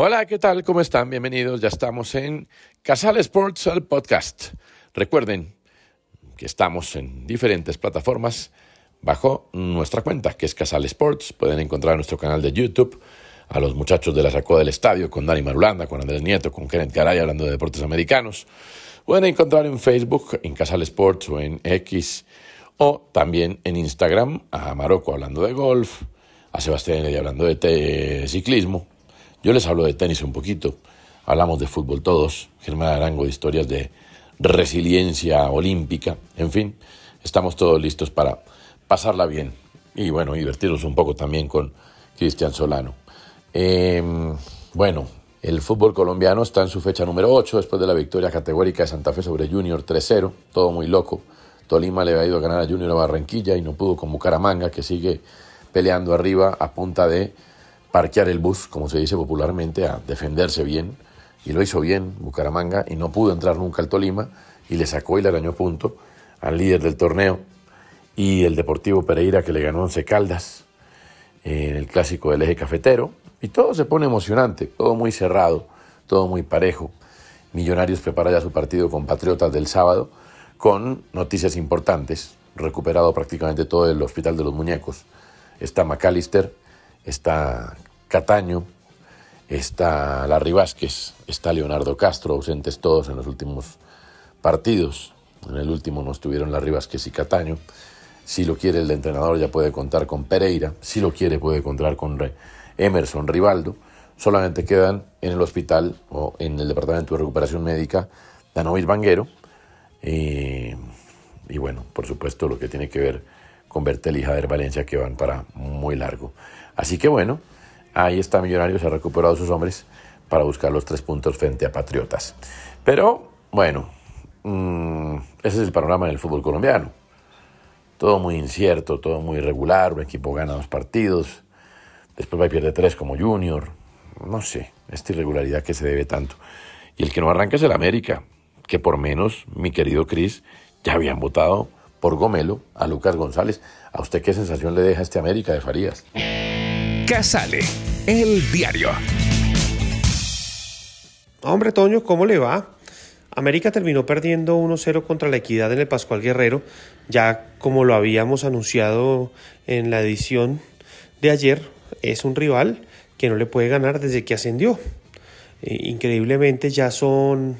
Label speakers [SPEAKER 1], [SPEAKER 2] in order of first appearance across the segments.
[SPEAKER 1] Hola, ¿qué tal? ¿Cómo están? Bienvenidos. Ya estamos en Casal Sports, el podcast. Recuerden que estamos en diferentes plataformas bajo nuestra cuenta, que es Casal Sports. Pueden encontrar nuestro canal de YouTube a los muchachos de la Sacó del Estadio con Dani Marulanda, con Andrés Nieto, con Kenneth Garay hablando de deportes americanos. Pueden encontrar en Facebook, en Casal Sports o en X, o también en Instagram a Marocco hablando de golf, a Sebastián hablando de ciclismo. Yo les hablo de tenis un poquito, hablamos de fútbol todos, Germán Arango de historias de resiliencia olímpica, en fin, estamos todos listos para pasarla bien. Y bueno, divertirnos un poco también con Cristian Solano. Eh, bueno, el fútbol colombiano está en su fecha número 8 después de la victoria categórica de Santa Fe sobre Junior 3-0, todo muy loco. Tolima le había ido a ganar a Junior a Barranquilla y no pudo con Bucaramanga, que sigue peleando arriba a punta de parquear el bus, como se dice popularmente, a defenderse bien. Y lo hizo bien Bucaramanga y no pudo entrar nunca al Tolima y le sacó y le arañó punto al líder del torneo y el Deportivo Pereira que le ganó 11 Caldas en el clásico del eje cafetero. Y todo se pone emocionante, todo muy cerrado, todo muy parejo. Millonarios prepara ya su partido con Patriotas del sábado con noticias importantes. Recuperado prácticamente todo el Hospital de los Muñecos. Está McAllister, está Cataño, está Larry Vázquez, está Leonardo Castro, ausentes todos en los últimos partidos. En el último no estuvieron Larry Vázquez y Cataño. Si lo quiere el entrenador ya puede contar con Pereira. Si lo quiere puede contar con Emerson Rivaldo. Solamente quedan en el hospital o en el departamento de recuperación médica Danovis Vanguero. eh, y bueno, por supuesto lo que tiene que ver con Bertel y Jader Valencia que van para muy largo. Así que bueno, ahí está Millonarios, ha recuperado sus hombres para buscar los tres puntos frente a Patriotas. Pero bueno, mm, ese es el panorama en el fútbol colombiano. Todo muy incierto, todo muy irregular, un equipo gana dos partidos, después va y pierde tres como Junior, no sé, esta irregularidad que se debe tanto. Y el que no arranca es el América, que por menos, mi querido Cris, ya habían votado por Gomelo a Lucas González. ¿A usted qué sensación le deja este América de Farías?
[SPEAKER 2] Casale, el diario.
[SPEAKER 3] Hombre, Toño, ¿cómo le va? América terminó perdiendo 1-0 contra la Equidad en el Pascual Guerrero, ya como lo habíamos anunciado en la edición de ayer, es un rival que no le puede ganar desde que ascendió. Eh, increíblemente ya son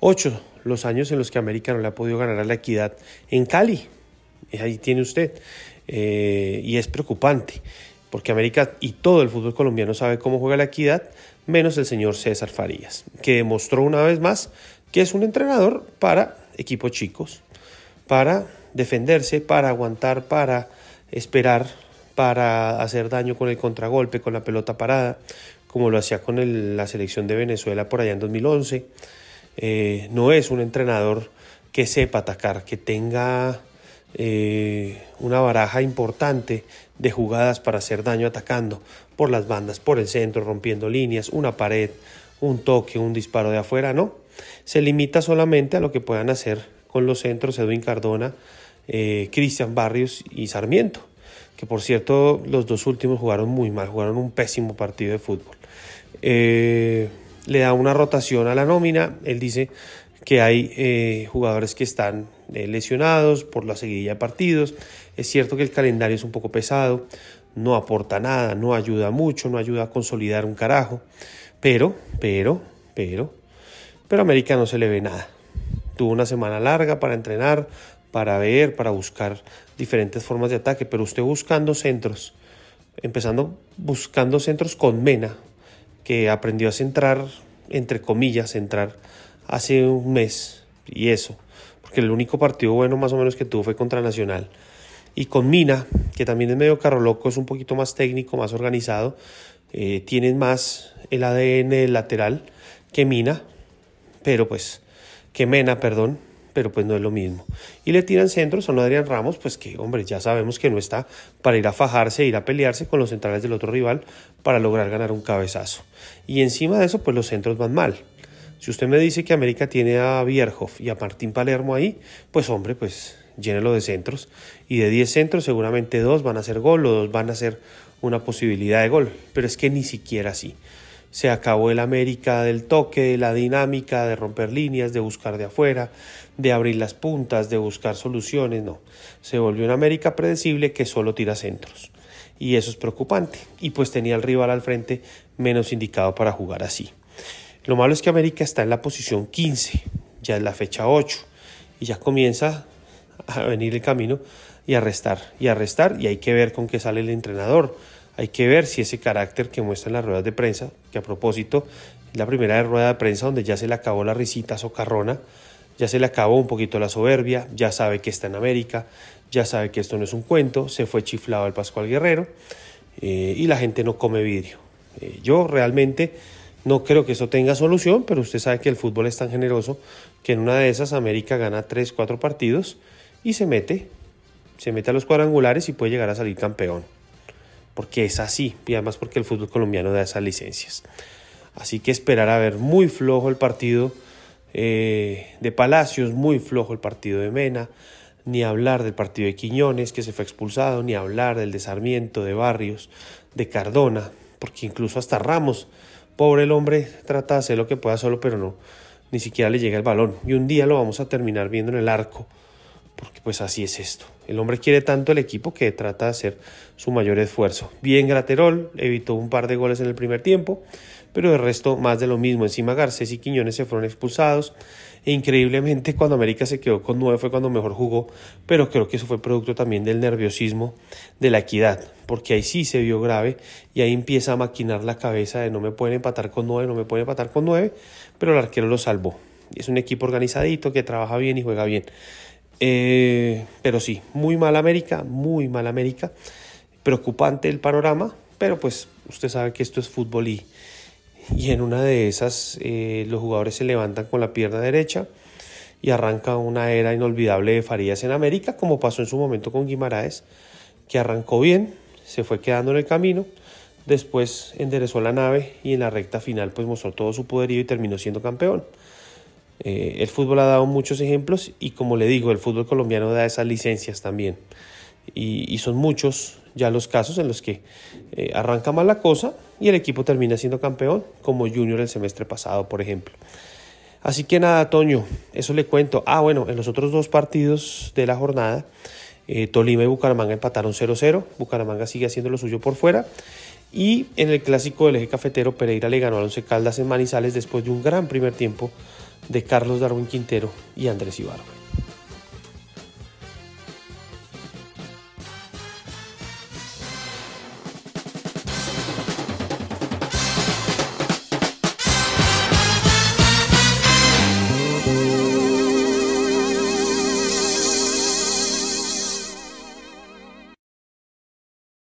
[SPEAKER 3] ocho los años en los que América no le ha podido ganar a la Equidad en Cali. Ahí tiene usted. Eh, y es preocupante, porque América y todo el fútbol colombiano sabe cómo juega la Equidad, menos el señor César Farías, que demostró una vez más que es un entrenador para equipos chicos, para defenderse, para aguantar, para esperar, para hacer daño con el contragolpe, con la pelota parada, como lo hacía con la selección de Venezuela por allá en 2011. Eh, no es un entrenador que sepa atacar, que tenga eh, una baraja importante de jugadas para hacer daño atacando por las bandas, por el centro, rompiendo líneas, una pared, un toque, un disparo de afuera, no. Se limita solamente a lo que puedan hacer con los centros Edwin Cardona, eh, Cristian Barrios y Sarmiento, que por cierto los dos últimos jugaron muy mal, jugaron un pésimo partido de fútbol. Eh, le da una rotación a la nómina, él dice que hay jugadores que están lesionados por la seguidilla de partidos, es cierto que el calendario es un poco pesado, no aporta nada, no ayuda mucho, no ayuda a consolidar un carajo, pero, pero, pero, pero a América no se le ve nada. Tuvo una semana larga para entrenar, para ver, para buscar diferentes formas de ataque, pero usted buscando centros, empezando buscando centros con Mena, que aprendió a centrar, entre comillas, centrar hace un mes, y eso, porque el único partido bueno más o menos que tuvo fue contra Nacional. Y con Mina, que también es medio carro loco, es un poquito más técnico, más organizado, eh, tienen más el ADN lateral que Mina, pero pues, que Mena, perdón, pero pues no es lo mismo. Y le tiran centros a un Adrián Ramos, pues que, hombre, ya sabemos que no está para ir a fajarse, ir a pelearse con los centrales del otro rival para lograr ganar un cabezazo. Y encima de eso, pues los centros van mal. Si usted me dice que América tiene a Bierhoff y a Martín Palermo ahí, pues hombre, pues llénelo de centros. Y de 10 centros seguramente dos van a ser gol o dos van a ser una posibilidad de gol. Pero es que ni siquiera así. Se acabó el América del toque, de la dinámica, de romper líneas, de buscar de afuera, de abrir las puntas, de buscar soluciones. No, se volvió un América predecible que solo tira centros. Y eso es preocupante. Y pues tenía el rival al frente menos indicado para jugar así. Lo malo es que América está en la posición 15, ya es la fecha 8, y ya comienza a venir el camino y a restar, y a restar, y hay que ver con qué sale el entrenador. Hay que ver si ese carácter que muestra en las ruedas de prensa, que a propósito es la primera rueda de prensa donde ya se le acabó la risita socarrona, ya se le acabó un poquito la soberbia, ya sabe que está en América, ya sabe que esto no es un cuento, se fue chiflado el Pascual Guerrero eh, y la gente no come vidrio. Eh, yo realmente no creo que eso tenga solución, pero usted sabe que el fútbol es tan generoso que en una de esas América gana 3, 4 partidos y se mete, se mete a los cuadrangulares y puede llegar a salir campeón. Porque es así, y además porque el fútbol colombiano da esas licencias. Así que esperar a ver muy flojo el partido eh, de Palacios, muy flojo el partido de Mena, ni hablar del partido de Quiñones que se fue expulsado, ni hablar del desarmiento de Barrios, de Cardona, porque incluso hasta Ramos Pobre el hombre trata de hacer lo que pueda solo, pero no, ni siquiera le llega el balón. Y un día lo vamos a terminar viendo en el arco, porque pues así es esto. El hombre quiere tanto el equipo que trata de hacer su mayor esfuerzo. Bien Graterol, evitó un par de goles en el primer tiempo, pero de resto más de lo mismo. Encima Garcés y Quiñones se fueron expulsados. E increíblemente cuando América se quedó con nueve fue cuando mejor jugó, pero creo que eso fue producto también del nerviosismo de la equidad, porque ahí sí se vio grave y ahí empieza a maquinar la cabeza de no me pueden empatar con nueve, no me pueden empatar con nueve, pero el arquero lo salvó. Es un equipo organizadito que trabaja bien y juega bien. Eh, pero sí, muy mal América, muy mal América. Preocupante el panorama, pero pues usted sabe que esto es fútbol y, y en una de esas eh, los jugadores se levantan con la pierna derecha y arranca una era inolvidable de Farías en América, como pasó en su momento con Guimaraes, que arrancó bien, se fue quedando en el camino, después enderezó la nave y en la recta final pues mostró todo su poderío y terminó siendo campeón. Eh, el fútbol ha dado muchos ejemplos y como le digo, el fútbol colombiano da esas licencias también. Y, son muchos ya los casos en los que eh, arranca mal la cosa y el equipo termina siendo campeón, como Junior el semestre pasado, por ejemplo. Así que nada, Toño, eso le cuento. Ah, bueno, en los otros dos partidos de la jornada, eh, Tolima y Bucaramanga empataron 0-0. Bucaramanga sigue haciendo lo suyo por fuera. Y en el clásico del eje cafetero, Pereira le ganó a Once Caldas en Manizales después de un gran primer tiempo de Carlos Darwin Quintero y Andrés Ibarra.